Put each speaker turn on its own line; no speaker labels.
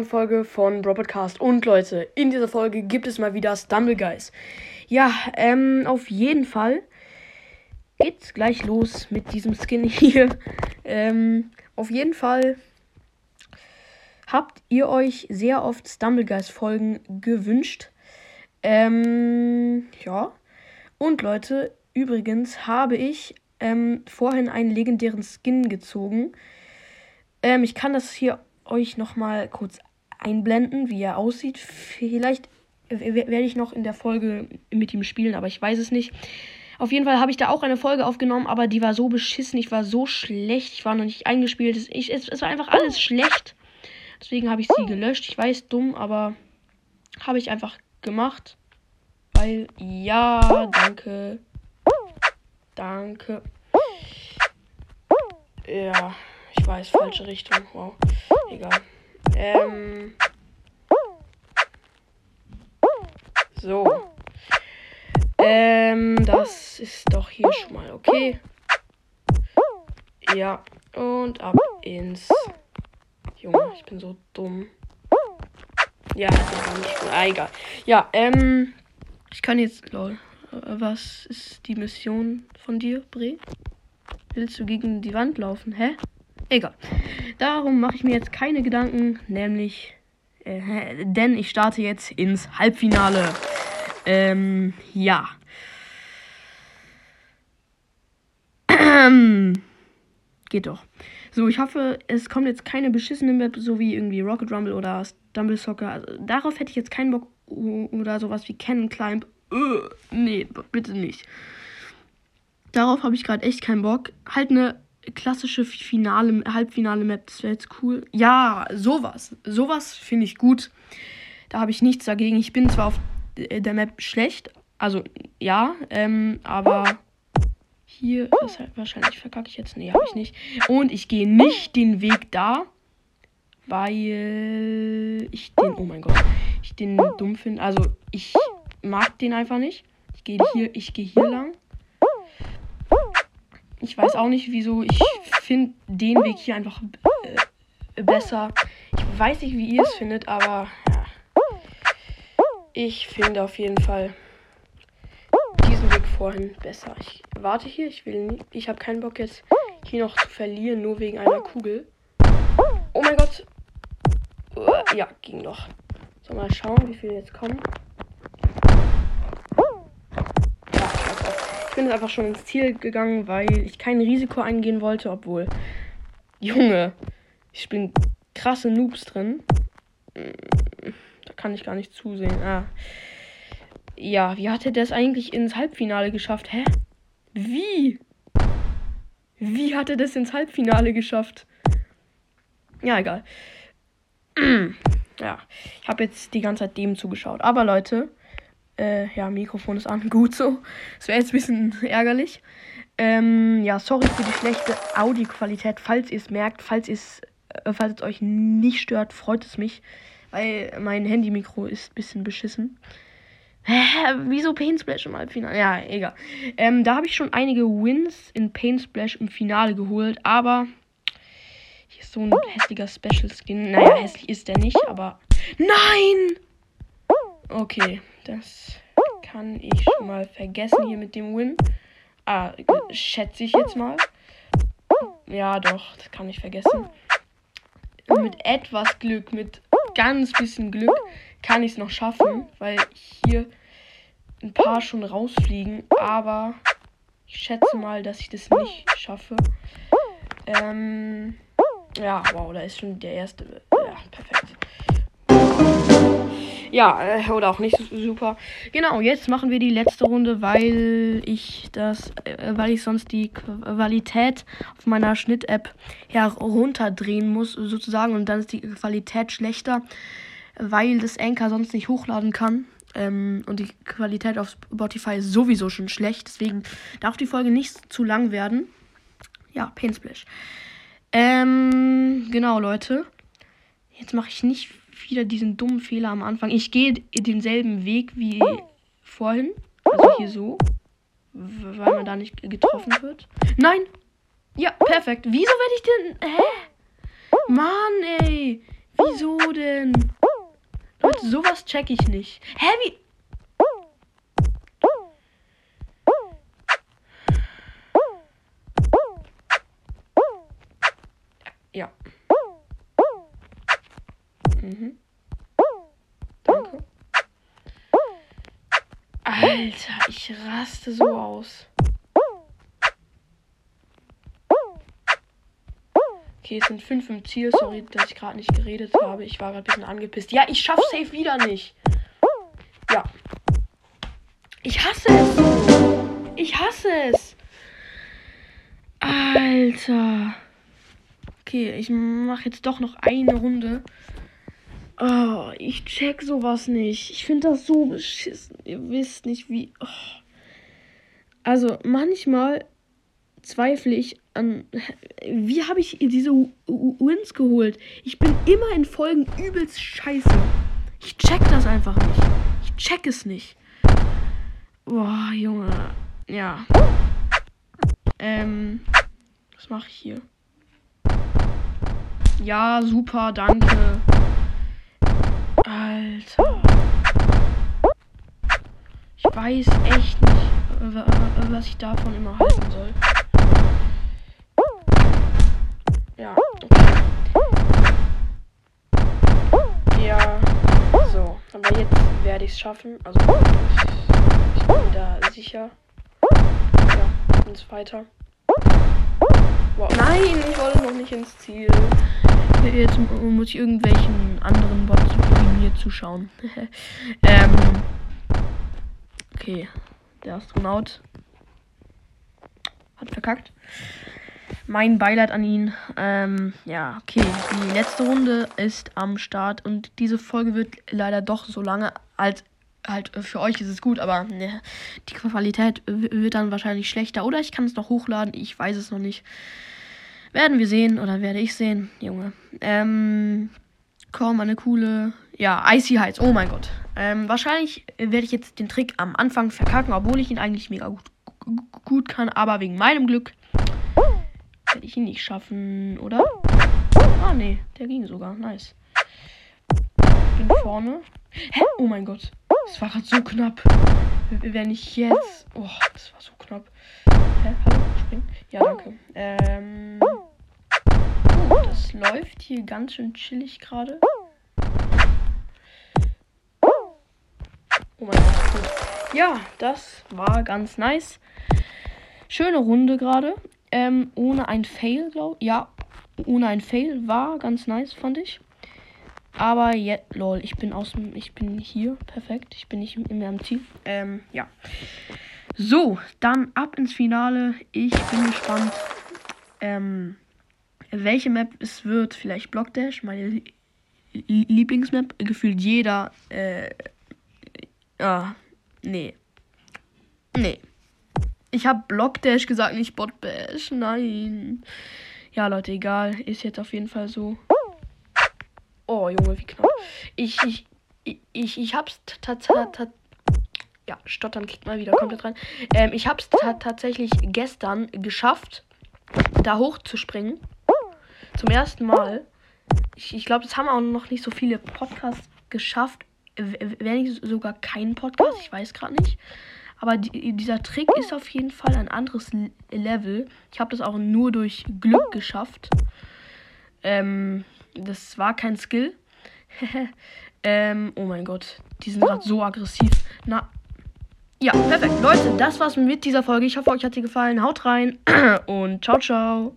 neuen Folge von Bro Podcast. Und Leute, in dieser Folge gibt es mal wieder Stumble Guys. Ja, ähm, auf jeden Fall geht's gleich los mit diesem Skin hier. ähm, auf jeden Fall habt ihr euch sehr oft Stumble Guys Folgen gewünscht. Ähm, ja. Und Leute, übrigens habe ich ähm, vorhin einen legendären Skin gezogen. Ähm, ich kann das hier euch noch mal kurz einblenden, wie er aussieht. Vielleicht werde ich noch in der Folge mit ihm spielen, aber ich weiß es nicht. Auf jeden Fall habe ich da auch eine Folge aufgenommen, aber die war so beschissen, ich war so schlecht, ich war noch nicht eingespielt. Ich, es, es war einfach alles schlecht. Deswegen habe ich sie gelöscht. Ich weiß, dumm, aber habe ich einfach gemacht. Weil, ja, danke. Danke. Ja, ich weiß, falsche Richtung. Wow. Egal. Ähm. So. Ähm, das ist doch hier schon mal okay. Ja, und ab ins. Junge, ich bin so dumm. Ja, ah, egal. Ja, ähm, ich kann jetzt, lol. Was ist die Mission von dir, Bre? Willst du gegen die Wand laufen? Hä? Egal. Darum mache ich mir jetzt keine Gedanken, nämlich, äh, denn ich starte jetzt ins Halbfinale. Ähm, ja. Geht doch. So, ich hoffe, es kommt jetzt keine beschissene Map, so wie irgendwie Rocket Rumble oder Stumble Soccer. Also, darauf hätte ich jetzt keinen Bock. Oder sowas wie Cannon Climb. Uh, nee, bitte nicht. Darauf habe ich gerade echt keinen Bock. Halt eine klassische Finale, Halbfinale Map, das wäre jetzt cool. Ja, sowas. Sowas finde ich gut. Da habe ich nichts dagegen. Ich bin zwar auf der Map schlecht, also ja, ähm, aber hier ist halt wahrscheinlich verkacke ich jetzt. Nee, habe ich nicht. Und ich gehe nicht den Weg da, weil ich den, oh mein Gott, ich den dumm finde. Also ich mag den einfach nicht. Ich gehe hier, ich gehe hier lang. Ich weiß auch nicht, wieso. Ich finde den Weg hier einfach äh, besser. Ich weiß nicht, wie ihr es findet, aber. Ich finde auf jeden Fall diesen Weg vorhin besser. Ich warte hier. Ich will nicht. Ich habe keinen Bock jetzt hier noch zu verlieren, nur wegen einer Kugel. Oh mein Gott. Ja, ging doch. So, mal schauen, wie viele jetzt kommen. Bin jetzt einfach schon ins Ziel gegangen, weil ich kein Risiko eingehen wollte, obwohl. Junge, ich bin krasse Noobs drin. Da kann ich gar nicht zusehen. Ah. Ja, wie hat er das eigentlich ins Halbfinale geschafft? Hä? Wie? Wie hat er das ins Halbfinale geschafft? Ja, egal. ja, ich habe jetzt die ganze Zeit dem zugeschaut. Aber Leute, äh, ja, Mikrofon ist an, gut so. Das wäre jetzt ein bisschen ärgerlich. Ähm, ja, sorry für die schlechte Audioqualität. Falls ihr es merkt, falls, äh, falls es euch nicht stört, freut es mich. Weil mein Handy-Mikro ist ein bisschen beschissen. Hä, wieso Pain Splash im Halbfinale? Ja, egal. Ähm, da habe ich schon einige Wins in Pain Splash im Finale geholt, aber hier ist so ein hässlicher Special Skin. Naja, hässlich ist der nicht, aber. Nein! Okay. Das kann ich schon mal vergessen hier mit dem Win. Ah, schätze ich jetzt mal. Ja, doch, das kann ich vergessen. Mit etwas Glück, mit ganz bisschen Glück, kann ich es noch schaffen, weil hier ein paar schon rausfliegen. Aber ich schätze mal, dass ich das nicht schaffe. Ähm, ja, wow, da ist schon der erste. Ja, perfekt. Ja, äh, oder auch nicht super. Genau, jetzt machen wir die letzte Runde, weil ich das, äh, weil ich sonst die Qualität auf meiner Schnitt-App herunterdrehen muss, sozusagen. Und dann ist die Qualität schlechter, weil das Anchor sonst nicht hochladen kann. Ähm, und die Qualität auf Spotify ist sowieso schon schlecht. Deswegen darf die Folge nicht zu lang werden. Ja, Painsplash. Ähm, genau, Leute. Jetzt mache ich nicht wieder diesen dummen Fehler am Anfang. Ich gehe denselben Weg wie vorhin. Also hier so. Weil man da nicht getroffen wird. Nein! Ja, perfekt. Wieso werde ich denn. Hä? Mann, ey. Wieso denn? Leute, sowas check ich nicht. Hä, wie? Ja. Mhm. Danke. Alter, ich raste so aus. Okay, es sind fünf im Ziel. Sorry, dass ich gerade nicht geredet habe. Ich war gerade ein bisschen angepisst. Ja, ich schaff safe wieder nicht. Ja. Ich hasse es. Ich hasse es. Alter. Okay, ich mache jetzt doch noch eine Runde. Oh, ich check sowas nicht. Ich finde das so beschissen. Ihr wisst nicht, wie. Oh. Also, manchmal zweifle ich an. Wie habe ich diese Wins geholt? Ich bin immer in Folgen übelst scheiße. Ich check das einfach nicht. Ich check es nicht. Boah, Junge. Ja. Ähm. Was mache ich hier? Ja, super, danke. Weiß echt nicht, was ich davon immer halten soll. Ja, okay. Ja, so. Aber jetzt werde ich es schaffen. Also, ich bin da sicher. Ja, ins weiter. Wow. Nein, ich wollte noch nicht ins Ziel. Jetzt muss ich irgendwelchen anderen Bots mir zuschauen. ähm. Okay. Der Astronaut hat verkackt. Mein Beileid an ihn. Ähm, ja, okay. Die letzte Runde ist am Start und diese Folge wird leider doch so lange als halt für euch ist es gut, aber ne, die Qualität wird dann wahrscheinlich schlechter. Oder ich kann es noch hochladen, ich weiß es noch nicht. Werden wir sehen oder werde ich sehen, Junge. Ähm, komm, eine coole. Ja, Icy Heights, oh mein Gott. Ähm, wahrscheinlich werde ich jetzt den Trick am Anfang verkacken, obwohl ich ihn eigentlich mega gut, gut kann, aber wegen meinem Glück werde ich ihn nicht schaffen, oder? Ah, nee, der ging sogar. Nice. Bin vorne. Hä? Oh mein Gott. Das war gerade so knapp. Wenn ich jetzt. Oh, das war so knapp. Hä? Hallo? Spring? Ja, danke. Ähm. Oh, das läuft hier ganz schön chillig gerade. Oh mein Gott. Ja, das war ganz nice. Schöne Runde gerade. Ähm, ohne ein Fail, glaube ich. Ja, ohne ein Fail war ganz nice, fand ich. Aber jetzt, lol, ich bin aus dem, ich bin hier, perfekt. Ich bin nicht mehr am Ziel. Ähm, ja. So, dann ab ins Finale. Ich bin gespannt, ähm, welche Map es wird. Vielleicht Block Dash, meine Lieblingsmap. Gefühlt jeder, äh, ah, nee. Nee. Ich habe Block Dash gesagt, nicht Bot Bash. Nein. Ja, Leute, egal. Ist jetzt auf jeden Fall so. Oh, Junge, wie knapp. Ich, ich, ich, ich hab's tatsächlich. Ja, stottern kriegt mal wieder komplett rein. Ähm, ich hab's tatsächlich gestern geschafft, da hochzuspringen. Zum ersten Mal. Ich, ich glaube, das haben auch noch nicht so viele Podcasts geschafft. Wenn nicht sogar kein Podcast, ich weiß gerade nicht. Aber die, dieser Trick ist auf jeden Fall ein anderes Level. Ich habe das auch nur durch Glück geschafft. Ähm, das war kein Skill. ähm, oh mein Gott. Die sind gerade so aggressiv. Na. Ja, perfekt. Leute, das war's mit dieser Folge. Ich hoffe, euch hat sie gefallen. Haut rein und ciao, ciao.